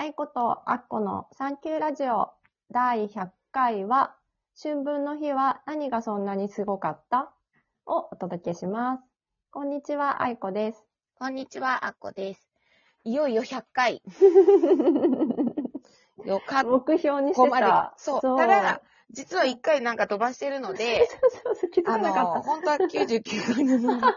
愛子とアッコのサンキューラジオ第100回は、春分の日は何がそんなにすごかった？をお届けします。こんにちは、愛子です。こんにちは、あっこです。いよいよ100回。よかっ目標にしてこまでた。。そう。ただ、実は1回なんか飛ばしてるので、そうそうそう、気づあかなかの、った。本当は99回なのに、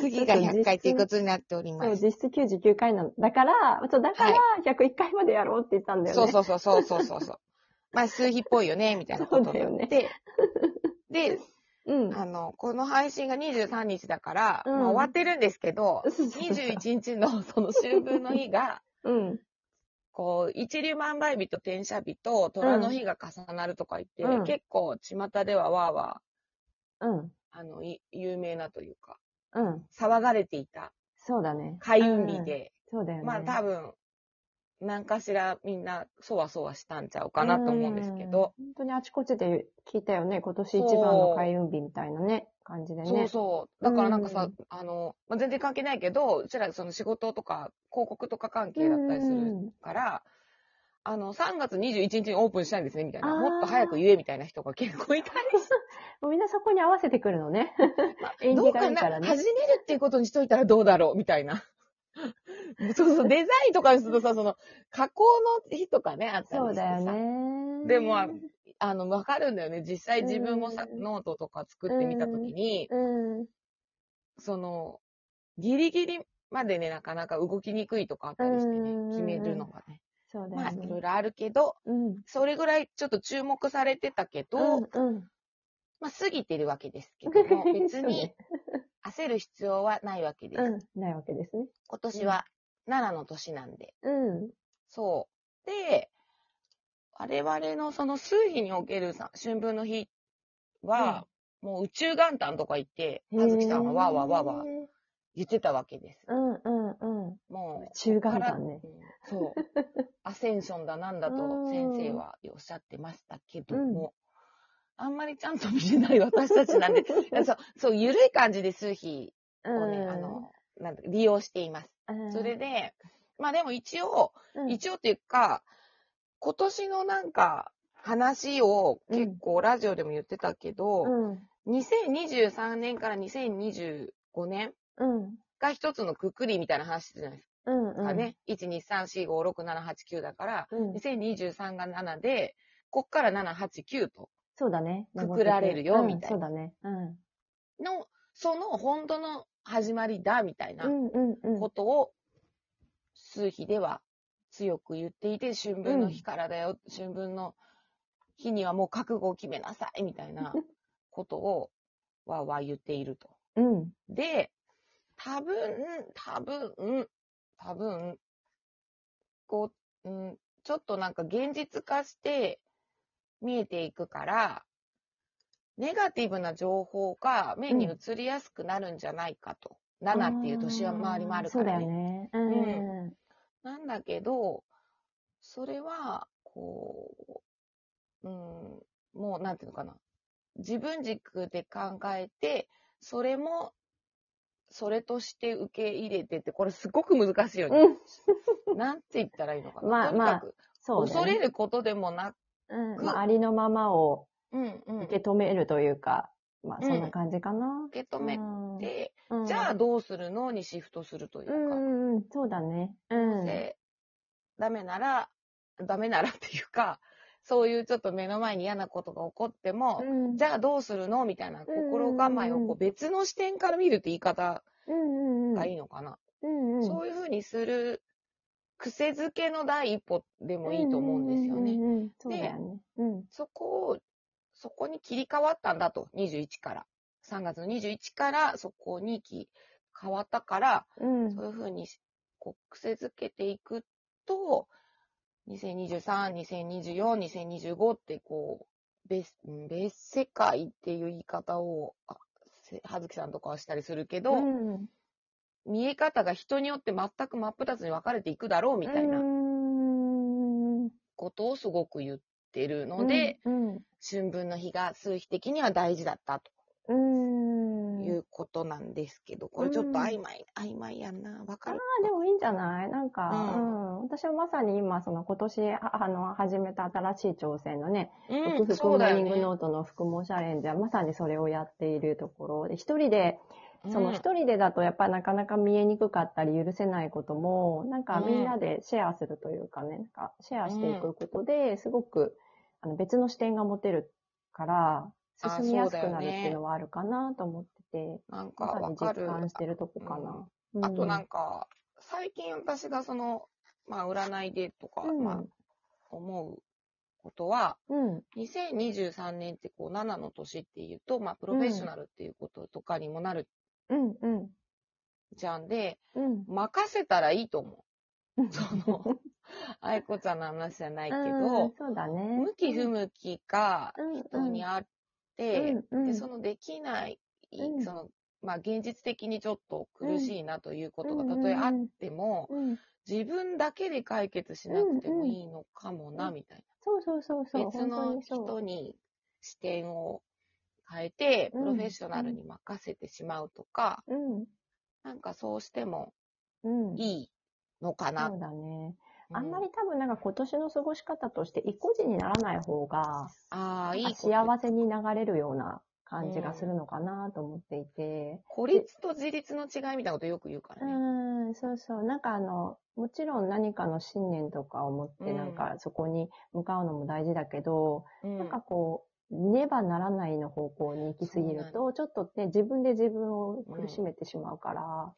次が100回ということになっておりそう、ます。実質99回なの。だから、そう、だから、101回までやろうって言ったんだよね。そうそうそうそうそうそう。まあ、数日っぽいよね、みたいなことになって。で、うん。あの、この配信が23日だから、うんまあ、終わってるんですけど、そうそうそう21日の その秋分の日が、うん。こう、一粒万倍日と転写日と虎の日が重なるとか言って、うん結構巷ではわーわうん。ー、あの、い有名なというか、うん。騒がれていたそうだね。開運日で、そうだよね。まあ多分、何かしらみんなそわそわしたんちゃうかなと思うんですけど、うん。本当にあちこちで聞いたよね。今年一番の開運日みたいなね、感じでね。そうそう。だからなんかさ、うんあの、まあ、全然関係ないけど、うちらその仕事とか広告とか関係だったりするから、あの、3月21日にオープンしたいんですね、みたいな。もっと早く言え、みたいな人が結構いたりして。もうみんなそこに合わせてくるのね。どうかなからね始めるっていうことにしといたらどうだろうみたいな。そうそう、デザインとかにするとさ、その、加工の日とかね、あったりしてさ。そうだよね。でも、ああの、わかるんだよね。実際自分もさ、うんノートとか作ってみたときに、うん。その、ギリギリまでね、なかなか動きにくいとかあったりしてねうん、決めるのがね。そうだまあ。いろいろあるけど、うん。それぐらいちょっと注目されてたけど、うん。うん。まあ、過ぎてるわけですけども、別そうにね焦る必要はないわけです。うん。ないわけですね。今年は奈良の年なんで。うん。そう。で、我々のその数日におけるさ春分の日は、もう宇宙元旦とか言って、葉月さんがわーわーわーわー言ってたわけです。うんうんうん。もう。宇宙元旦ねそう。アセンションだなんだと先生はおっしゃってましたけども、あんまりちゃんと見れない私たちなんで、そう、そう、ゆるい感じで数日をね、あの、なんだ利用しています。うん、それで、まあでも一応、うん、一応っていうか、今年のなんか話を結構ラジオでも言ってたけど、うん。2023年から2025年うん。が一つのくくりみたいな話じゃないですうん。うん。かね。1、2、3、4、5、6、7、8、9だから、うん。2023が7で、こっから7、8、9とそうだね。くくられるようんみたいなそうだね。うん。の、その本当の始まりだみたいなうんうんうん。ことを、数日では強く言っていて、春分の日からだよ、春分の日にはもう覚悟を決めなさいみたいなことを、わーわー言っていると。うん。で、多分、多分、多分、こう、うん、ちょっとなんか現実化して見えていくから、ネガティブな情報が目に映りやすくなるんじゃないかと。7っていう年は回りもあるからそうだよね。うん。なんだけど、それは、こう、うん、もう、なんていうのかな。自分軸で考えて、それも、それとして受け入れてって、これすごく難しいよね。うん。なんて言ったらいいのかな。まあとにかく、そうだね。恐れることでもなく、うん。まあ、ありのままをうんうん、受け止めるというか、まあ、うんそんな感じかな。受け止めて、うん、じゃあどうするのにシフトするといううか。んうんうん、そうだね。うん。で、ダメなら、ダメならっていうか、そういうちょっと目の前に嫌なことが起こっても、うん、じゃあどうするのみたいな心構えをこう別の視点から見るって言い方うんうんうん、がいいのかな。うんうん、そういうふうにする癖づけの第一歩でもいいと思うんですよね。うんうんうんうんそうだよね。うん。そこを、そこに切り替わったんだと、21から。3月の21からそこにき変わったから、うん。そういうふうにこう癖づけていくと、2023、2024、2025ってこう、別、うん別世界っていう言い方を、あせ葉月さんとかはしたりするけど、うん、見え方が人によって全く真っ二つに分かれていくだろうみたいなうんことをすごく言ってるので、うん、うん春分の日が数日的には大事だったと。うーん。いうことなんですけど、これちょっと曖昧、曖昧やんな。わかる？あでもいいんじゃない？なんか、ううん。ん、私はまさに今、その今年、ああの、始めた新しい挑戦のね、うん、福福モ。ーニングノートの福モチャレンジはまさにそれをやっているところで、一人で、そのうん一人でだとやっぱりなかなか見えにくかったり許せないことも、なんかうん。みんなでシェアするというかね、なんかシェアしていくことで、すごくあの別の視点が持てるから、あ進みやすくなるっていうのはあるかなと思ってて、なんかわかる。感してるとこかな。うあとなんか、か、最近私がその、まあ占いでとか、うん。まあ思うことは、うん、2023年ってこう7の年っていうと、まあプロフェッショナルっていうこととかにもなるうん、うん、じゃんで、うん。任せたらいいと思う。う。その、愛子ちゃんの話じゃないけうん。ど、そうだね。向き不向きがうん。人にあって、うんうんで、そのできない、うんその、まあ現実的にちょっと苦しいなということがうんたとえあっても、うん、自分だけで解決しなくてもいいのかもな、うんみたいそうそうそうそな。う。別の人に視点を変えて、うんプロフェッショナルに任せてしまうとか、うん、なんかそうしてもうん。いいのかな。そうだね。うあんまり多分なんか今年の過ごし方として、意固地にならない方が、ああ、いい。幸せに流れるような感じがするのかなと思っていて。孤立と自立の違いみたいなことよく言うかうらね。ん、そうそう。なんかあの、もちろん何かの信念とかを持って、うんなんかそこに向かうのも大事だけど、うんなんかこう、ねばならないの方向に行き過ぎると、ちょっとね、自分で自分を苦しめてしまうから。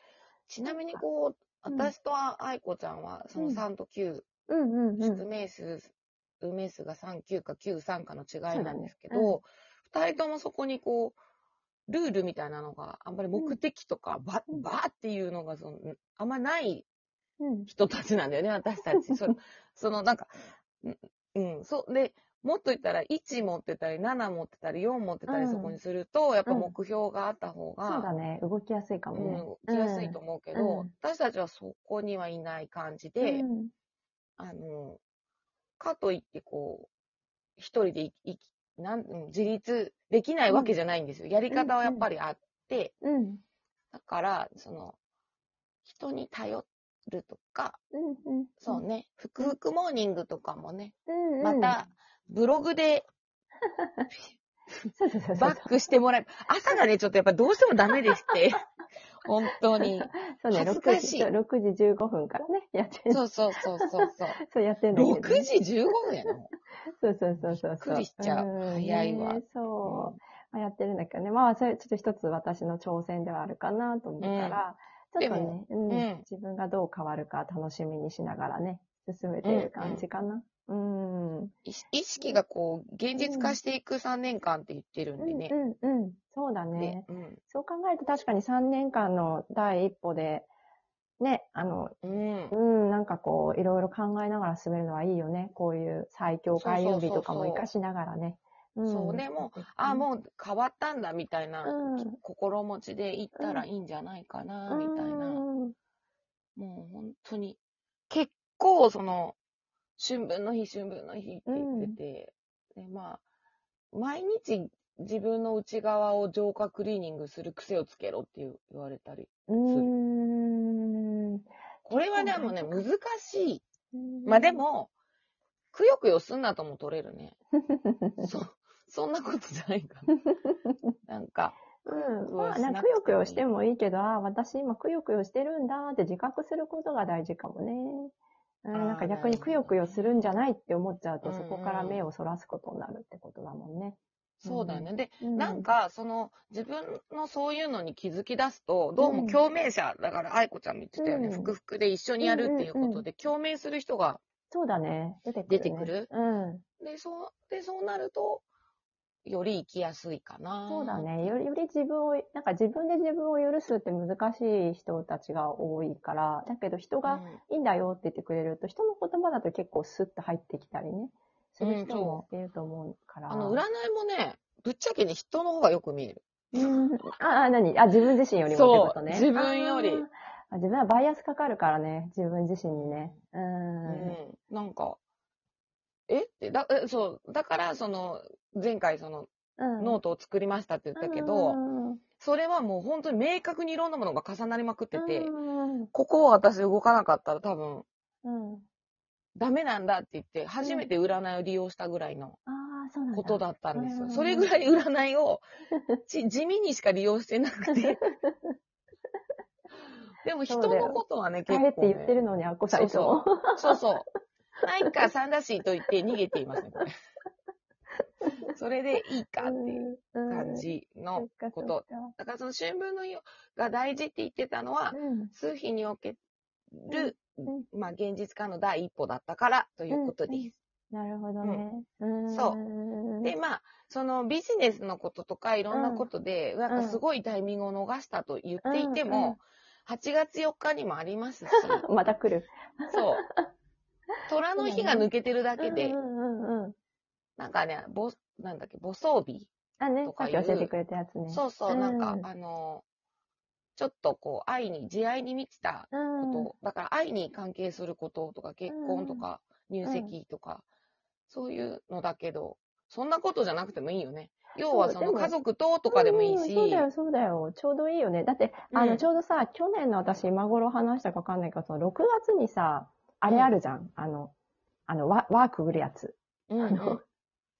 ちなみにこう、うん私と愛子ちゃんは、そのうん3と9、うんうんう出ん。名数、運命数が3、9か9、3かの違いなんですけど、二、人ともそこにこう、ルールみたいなのが、あんまり目的とか、ば、うんばーっていうのがその、あんまないうん。人たちなんだよね、私たち。そその、なんか、うんうん、そう、で、もっと言ったら、1持ってたり、7持ってたり、4持ってたり、うんそこにすると、やっぱうん目標があった方が、そうだね。動きやすいかもね。うん、来やすいと思うけど、うん私たちはそこにはいない感じで、うんあの、かといってこう、一人でいいなんうん自立できないわけじゃないんですよ。やり方はやっぱりあって、うん。だから、その、人に頼るとか、うん。うん。そうね、ふくふくモーニングとかもね、うん。うんまた、、ブログで そうそうそうそう。バックしてもらえ、朝がね、ちょっとやっぱどうしてもダメでして、本当に。そうね、恥ずかしい6時、6時15分からね、やってる。そうそうそうそうそう。そうやってんだけどね。6時15分やの？そうそうそうそう。びっくりしちゃうん早いわねそう。まあ、やってるんだけどね。まあ、それちょっと一つ私の挑戦ではあるかなと思うから、ちょっとね、うんうん自分がどう変わるか楽しみにしながらね、進めてる感じかな。うん。うん、意意識がこう、現実化していく3年間って言ってるんでね。うん、うん。そうだでね。うん。そう考えると確かに3年間の第一歩で、ね、あの、うんう。ん、なんかこう、いろいろ考えながら進めるのはいいよね。こういう最強開運日とかも活かしながらね。んそうねもあ、もう変わったんだみたいなうん心持ちで行ったらいいんじゃないかな、みたいな。うんもう本当に、結構その、春分の日、春分の日って言ってて、でまあ、毎日自分の内側を浄化クリーニングする癖をつけろって言われたり。うーん。これはでもね、難しい。ままあで、も、くよくよすんなとも取れるね。そ、そんなことじゃないかな。なんか、うん。まあ、なんかくよくよしてもいいけど、あ私今くよくよしてるんだって自覚することが大事かもね。か逆にくよくよするんじゃないって思っちゃうと、そこから目をそらすことになるってことだもんね。そうだよね。で、うんなん、か、その、自分のそういうのに気づき出すと、どうも共鳴者、だから、愛子ちゃんも言ってたよね、うんふくふくで一緒にやるっていうことで、共鳴する人が、そうだね。出てくる、ね。出てくる？うん。で、そう、で、そうなると、より生きやすいかな。そうだ。ね。より、より自分を、なんか自分で自分を許すって難しい人たちが多いから、だけど人がいいんだよって言ってくれると、人の言葉だと結構スッと入ってきたりね、する人もいると思うから。あの、占いもね、ぶっちゃけね、人の方がよく見える。うん。あ、あ、何？あ、自分自身よりもってことね。自分より自分はバイアスかかるからね、自分自身にね。う。うんん。なんか、だ、えそう、だから、その、前回、その、うん。ノートを作りましたって言ったけど、うんそれはもう本当に明確にいろんなものが重なりまくってて、うんここを私動かなかったら多分うん。ダメなんだって言って、初めて占いを利用したぐらいの。ことだったんですよ。うんそれぐらい占いを ち地味にしか利用してなくて。でも人のことはね、結構、ね。帰って言ってるのに、あっこさんいつも。そうそう。ないか、三だしと言って逃げていますね、これ。それでいいかっていう感じのこと。だからその春分の日が大事って言ってたのは、うん。数日における、うんまあ現実化の第一歩だったからということです。なるほどね。うん。そうで、まあ、そのビジネスのこととかいろんなことで、なんかすごいタイミングを逃したと言っていてうんも、8月4日にもありますし、また来る。そう。虎の日が抜けてるだけでう、んうんうんうん。なんかね、ぼ、なんだっけ、母装日。あ、ねと、か教えてくれたやつね。そうそう、なんかう、んあの、ちょっとこう、愛に、慈愛に満ちたうん。こと、だから愛に関係することとか、結婚とか、入籍とか、そういうのだけど、そんなことじゃなくてもいいよね。要はその家族ととかでもいいし、うんそうだよ、そうだよ。ちょうどいいよね。だって、あの、うんちょうどさ、去年の私、今頃話したかわかんないけど、その6月にさ、あれあるじゃん。あの、あの、ワワーくぐるやつ。うんうんあの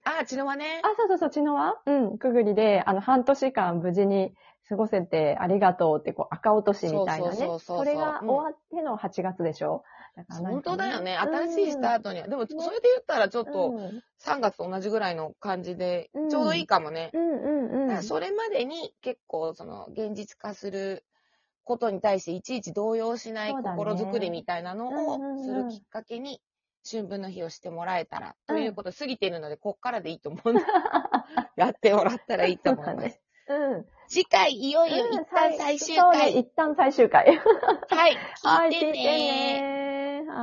あ、血の輪ね。あ、そうそうそう、血の輪うん、くぐりで、あの、半年間無事に過ごせてありがとうって、こう、赤落としみたいなね。そうそうそうそうそれが終わっての8月でしょ、だからなん本か当だよね。うん新しいスタートには。でも、それで言ったらちょっと、うん3月と同じぐらいの感じでうん、ちょうどいいかもね。うんうんうん。だからそれまでに結構、その、現実化することに対していちいち動揺しないそうだね心づくりみたいなのうんうんうんをするきっかけに、春分の日をしてもらえたら、ということ過ぎているので、こっからでいいと思うんで、やってもらったらいいと思いますそうだね。うん。次回、いよいよ一旦最終そうね、回。一旦最終回。はい、はい、聞いてねね